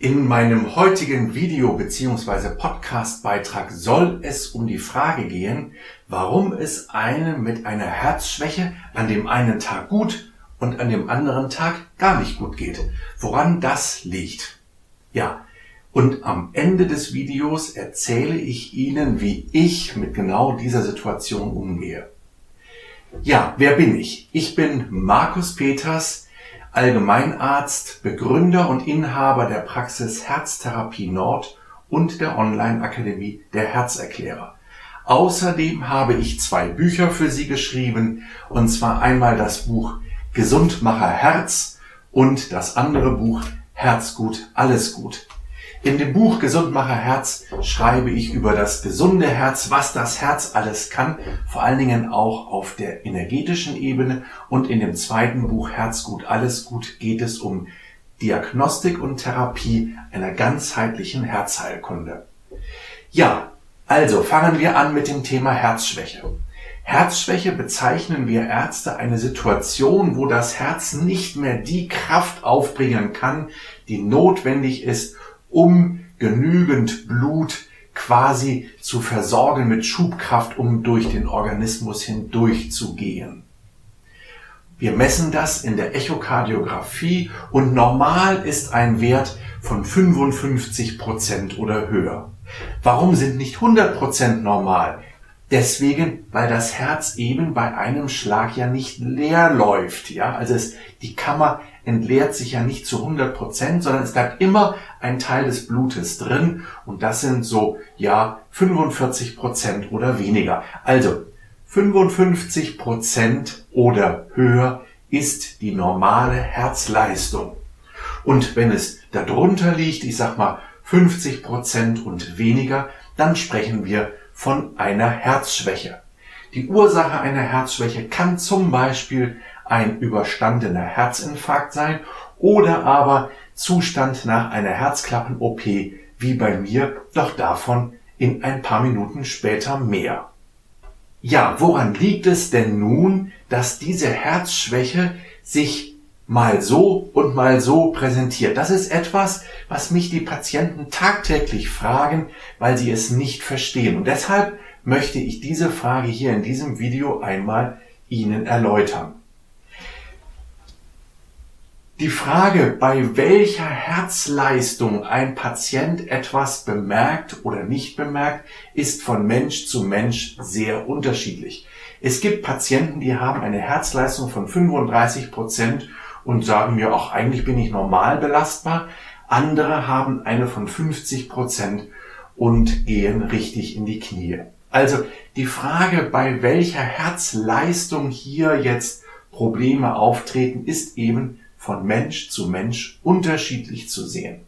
In meinem heutigen Video bzw. Podcast-Beitrag soll es um die Frage gehen, warum es einem mit einer Herzschwäche an dem einen Tag gut und an dem anderen Tag gar nicht gut geht. Woran das liegt. Ja, und am Ende des Videos erzähle ich Ihnen, wie ich mit genau dieser Situation umgehe. Ja, wer bin ich? Ich bin Markus Peters, Allgemeinarzt, Begründer und Inhaber der Praxis Herztherapie Nord und der Online-Akademie der Herzerklärer. Außerdem habe ich zwei Bücher für Sie geschrieben, und zwar einmal das Buch Gesundmacher Herz und das andere Buch Herzgut, alles gut. In dem Buch Gesundmacher Herz schreibe ich über das gesunde Herz, was das Herz alles kann, vor allen Dingen auch auf der energetischen Ebene. Und in dem zweiten Buch Herzgut, alles gut geht es um Diagnostik und Therapie einer ganzheitlichen Herzheilkunde. Ja, also fangen wir an mit dem Thema Herzschwäche. Herzschwäche bezeichnen wir Ärzte eine Situation, wo das Herz nicht mehr die Kraft aufbringen kann, die notwendig ist, um genügend Blut quasi zu versorgen mit Schubkraft, um durch den Organismus hindurchzugehen. Wir messen das in der Echokardiographie und normal ist ein Wert von 55 Prozent oder höher. Warum sind nicht 100 Prozent normal? Deswegen, weil das Herz eben bei einem Schlag ja nicht leer läuft, ja. Also es, die Kammer entleert sich ja nicht zu 100 Prozent, sondern es bleibt immer ein Teil des Blutes drin und das sind so, ja, 45 Prozent oder weniger. Also 55 Prozent oder höher ist die normale Herzleistung. Und wenn es darunter liegt, ich sag mal 50 Prozent und weniger, dann sprechen wir von einer Herzschwäche. Die Ursache einer Herzschwäche kann zum Beispiel ein überstandener Herzinfarkt sein oder aber Zustand nach einer Herzklappen-OP wie bei mir, doch davon in ein paar Minuten später mehr. Ja, woran liegt es denn nun, dass diese Herzschwäche sich mal so und mal so präsentiert? Das ist etwas, was mich die Patienten tagtäglich fragen, weil sie es nicht verstehen. Und deshalb möchte ich diese Frage hier in diesem Video einmal Ihnen erläutern. Die Frage, bei welcher Herzleistung ein Patient etwas bemerkt oder nicht bemerkt, ist von Mensch zu Mensch sehr unterschiedlich. Es gibt Patienten, die haben eine Herzleistung von 35 Prozent und sagen mir, auch eigentlich bin ich normal belastbar. Andere haben eine von 50 Prozent und gehen richtig in die Knie. Also die Frage, bei welcher Herzleistung hier jetzt Probleme auftreten, ist eben von Mensch zu Mensch unterschiedlich zu sehen.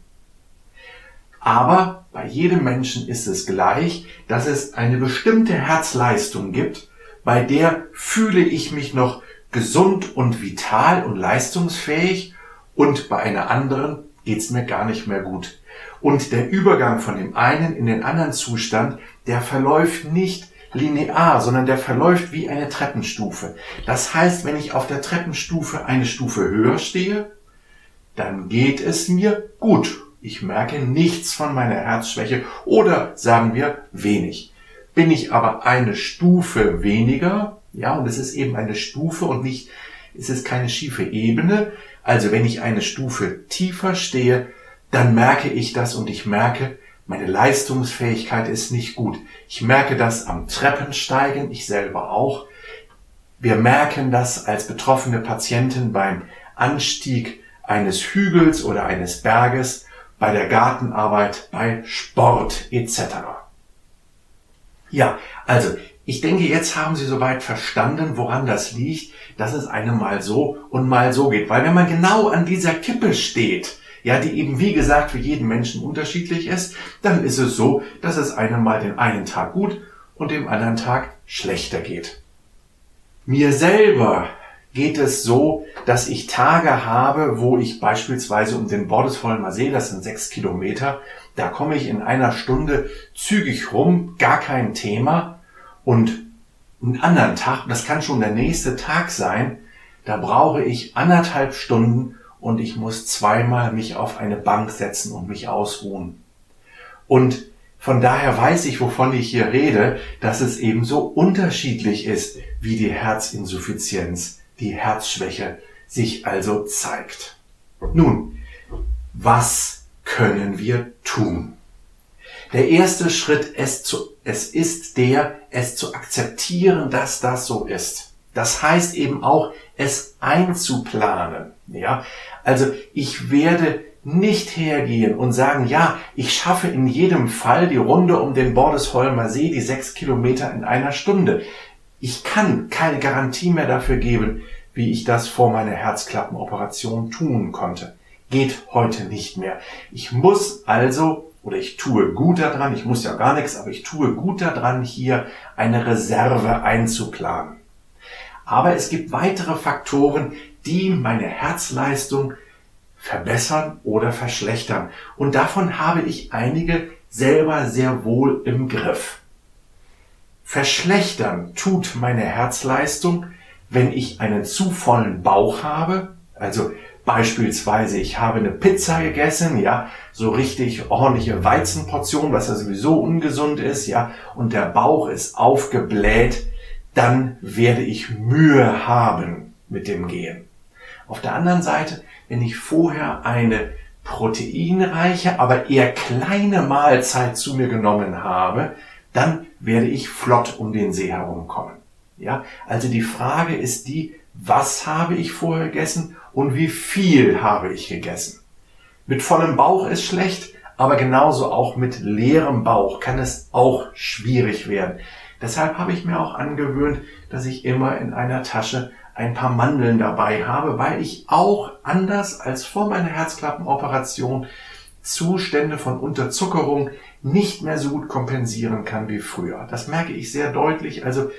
Aber bei jedem Menschen ist es gleich, dass es eine bestimmte Herzleistung gibt, bei der fühle ich mich noch gesund und vital und leistungsfähig und bei einer anderen geht's mir gar nicht mehr gut. Und der Übergang von dem einen in den anderen Zustand, der verläuft nicht linear, sondern der verläuft wie eine Treppenstufe. Das heißt, wenn ich auf der Treppenstufe eine Stufe höher stehe, dann geht es mir gut. Ich merke nichts von meiner Herzschwäche oder sagen wir wenig. Bin ich aber eine Stufe weniger, ja, und es ist eben eine Stufe und nicht, es ist keine schiefe Ebene. Also wenn ich eine Stufe tiefer stehe, dann merke ich das und ich merke, meine Leistungsfähigkeit ist nicht gut. Ich merke das am Treppensteigen, ich selber auch. Wir merken das als betroffene Patienten beim Anstieg eines Hügels oder eines Berges, bei der Gartenarbeit, bei Sport etc. Ja, also ich denke, jetzt haben Sie soweit verstanden, woran das liegt, dass es einem mal so und mal so geht. Weil wenn man genau an dieser Kippe steht, ja, die eben wie gesagt für jeden Menschen unterschiedlich ist, dann ist es so, dass es einem mal den einen Tag gut und dem anderen Tag schlechter geht. Mir selber geht es so, dass ich Tage habe, wo ich beispielsweise um den Bordesvollmer See, das sind sechs Kilometer, da komme ich in einer Stunde zügig rum, gar kein Thema. Und einen anderen Tag, das kann schon der nächste Tag sein, da brauche ich anderthalb Stunden, und ich muss zweimal mich auf eine Bank setzen und mich ausruhen. Und von daher weiß ich, wovon ich hier rede, dass es eben so unterschiedlich ist, wie die Herzinsuffizienz, die Herzschwäche sich also zeigt. Nun, was können wir tun? Der erste Schritt ist, zu, es ist der, es zu akzeptieren, dass das so ist. Das heißt eben auch, es einzuplanen. Ja, also ich werde nicht hergehen und sagen, ja, ich schaffe in jedem Fall die Runde um den Bordesholmer See, die sechs Kilometer in einer Stunde. Ich kann keine Garantie mehr dafür geben, wie ich das vor meiner Herzklappenoperation tun konnte. Geht heute nicht mehr. Ich muss also, oder ich tue gut daran, ich muss ja gar nichts, aber ich tue gut daran, hier eine Reserve einzuplanen. Aber es gibt weitere Faktoren, die meine Herzleistung verbessern oder verschlechtern. Und davon habe ich einige selber sehr wohl im Griff. Verschlechtern tut meine Herzleistung, wenn ich einen zu vollen Bauch habe, also beispielsweise ich habe eine Pizza gegessen, ja, so richtig ordentliche Weizenportion, was ja sowieso ungesund ist, ja, und der Bauch ist aufgebläht, dann werde ich Mühe haben mit dem Gehen. Auf der anderen Seite, wenn ich vorher eine proteinreiche, aber eher kleine Mahlzeit zu mir genommen habe, dann werde ich flott um den See herumkommen. Ja, also die Frage ist die, was habe ich vorher gegessen und wie viel habe ich gegessen? Mit vollem Bauch ist schlecht, aber genauso auch mit leerem Bauch kann es auch schwierig werden. Deshalb habe ich mir auch angewöhnt, dass ich immer in einer Tasche ein paar Mandeln dabei habe, weil ich auch anders als vor meiner Herzklappenoperation Zustände von Unterzuckerung nicht mehr so gut kompensieren kann wie früher. Das merke ich sehr deutlich. Also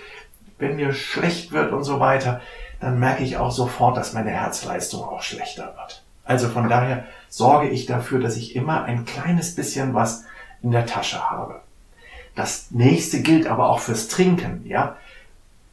wenn mir schlecht wird und so weiter, dann merke ich auch sofort, dass meine Herzleistung auch schlechter wird. Also von daher sorge ich dafür, dass ich immer ein kleines bisschen was in der Tasche habe. Das nächste gilt aber auch fürs Trinken, ja.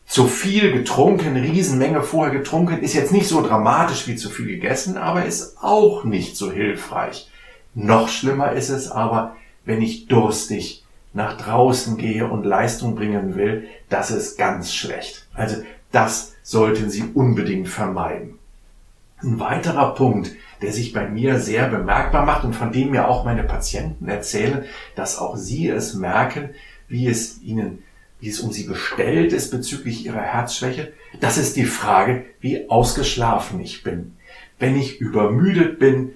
Zu viel getrunken, Riesenmenge vorher getrunken, ist jetzt nicht so dramatisch wie zu viel gegessen, aber ist auch nicht so hilfreich. Noch schlimmer ist es aber, wenn ich durstig nach draußen gehe und Leistung bringen will, das ist ganz schlecht. Also das sollten Sie unbedingt vermeiden. Ein weiterer Punkt, der sich bei mir sehr bemerkbar macht und von dem mir auch meine Patienten erzählen, dass auch sie es merken, wie es ihnen, wie es um sie bestellt ist bezüglich ihrer Herzschwäche. Das ist die Frage, wie ausgeschlafen ich bin. Wenn ich übermüdet bin,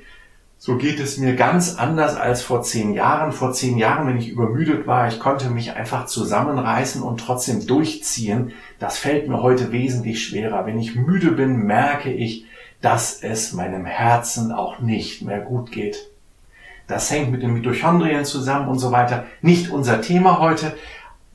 so geht es mir ganz anders als vor zehn Jahren. Vor zehn Jahren, wenn ich übermüdet war, ich konnte mich einfach zusammenreißen und trotzdem durchziehen. Das fällt mir heute wesentlich schwerer. Wenn ich müde bin, merke ich, dass es meinem Herzen auch nicht mehr gut geht. Das hängt mit den Mitochondrien zusammen und so weiter. Nicht unser Thema heute.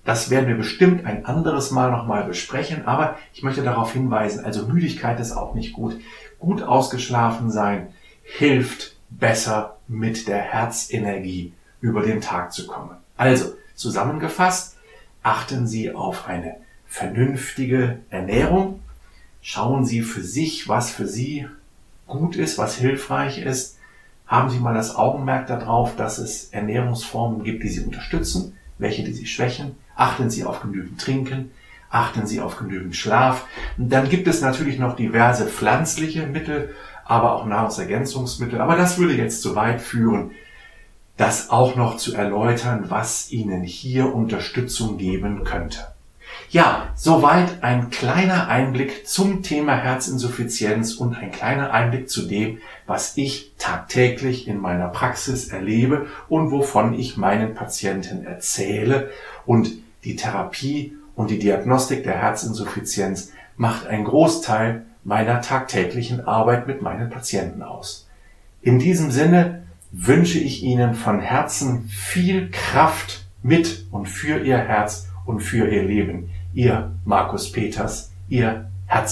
Das werden wir bestimmt ein anderes Mal nochmal besprechen. Aber ich möchte darauf hinweisen, also Müdigkeit ist auch nicht gut. Gut ausgeschlafen sein hilft besser mit der Herzenergie über den Tag zu kommen. Also, zusammengefasst, achten Sie auf eine vernünftige Ernährung, Schauen Sie für sich, was für Sie gut ist, was hilfreich ist. Haben Sie mal das Augenmerk darauf, dass es Ernährungsformen gibt, die Sie unterstützen, welche, die Sie schwächen. Achten Sie auf genügend Trinken. Achten Sie auf genügend Schlaf. Und dann gibt es natürlich noch diverse pflanzliche Mittel, aber auch Nahrungsergänzungsmittel. Aber das würde jetzt zu weit führen, das auch noch zu erläutern, was Ihnen hier Unterstützung geben könnte. Ja, soweit ein kleiner Einblick zum Thema Herzinsuffizienz und ein kleiner Einblick zu dem, was ich tagtäglich in meiner Praxis erlebe und wovon ich meinen Patienten erzähle. Und die Therapie und die Diagnostik der Herzinsuffizienz macht einen Großteil meiner tagtäglichen Arbeit mit meinen Patienten aus. In diesem Sinne wünsche ich Ihnen von Herzen viel Kraft mit und für Ihr Herz und für ihr Leben. Ihr Markus Peters, Ihr Herzerklärer.